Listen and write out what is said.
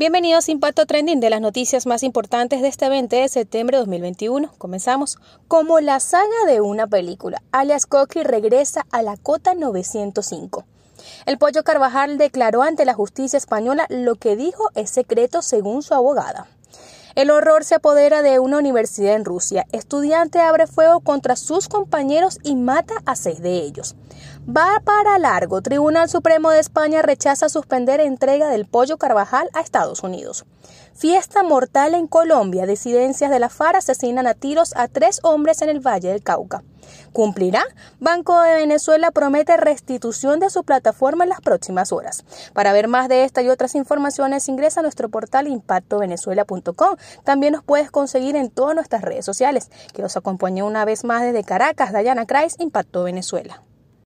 Bienvenidos a Impacto Trending de las noticias más importantes de este 20 de septiembre de 2021. Comenzamos. Como la saga de una película, alias Coqui regresa a la cota 905. El Pollo Carvajal declaró ante la justicia española lo que dijo es secreto según su abogada. El horror se apodera de una universidad en Rusia. Estudiante abre fuego contra sus compañeros y mata a seis de ellos. Va para largo. Tribunal Supremo de España rechaza suspender entrega del pollo Carvajal a Estados Unidos. Fiesta mortal en Colombia. Disidencias de la FARC asesinan a tiros a tres hombres en el Valle del Cauca. ¿Cumplirá? Banco de Venezuela promete restitución de su plataforma en las próximas horas. Para ver más de esta y otras informaciones, ingresa a nuestro portal impactovenezuela.com. También nos puedes conseguir en todas nuestras redes sociales. Que os acompañe una vez más desde Caracas, Dayana Kreis, Impacto Venezuela.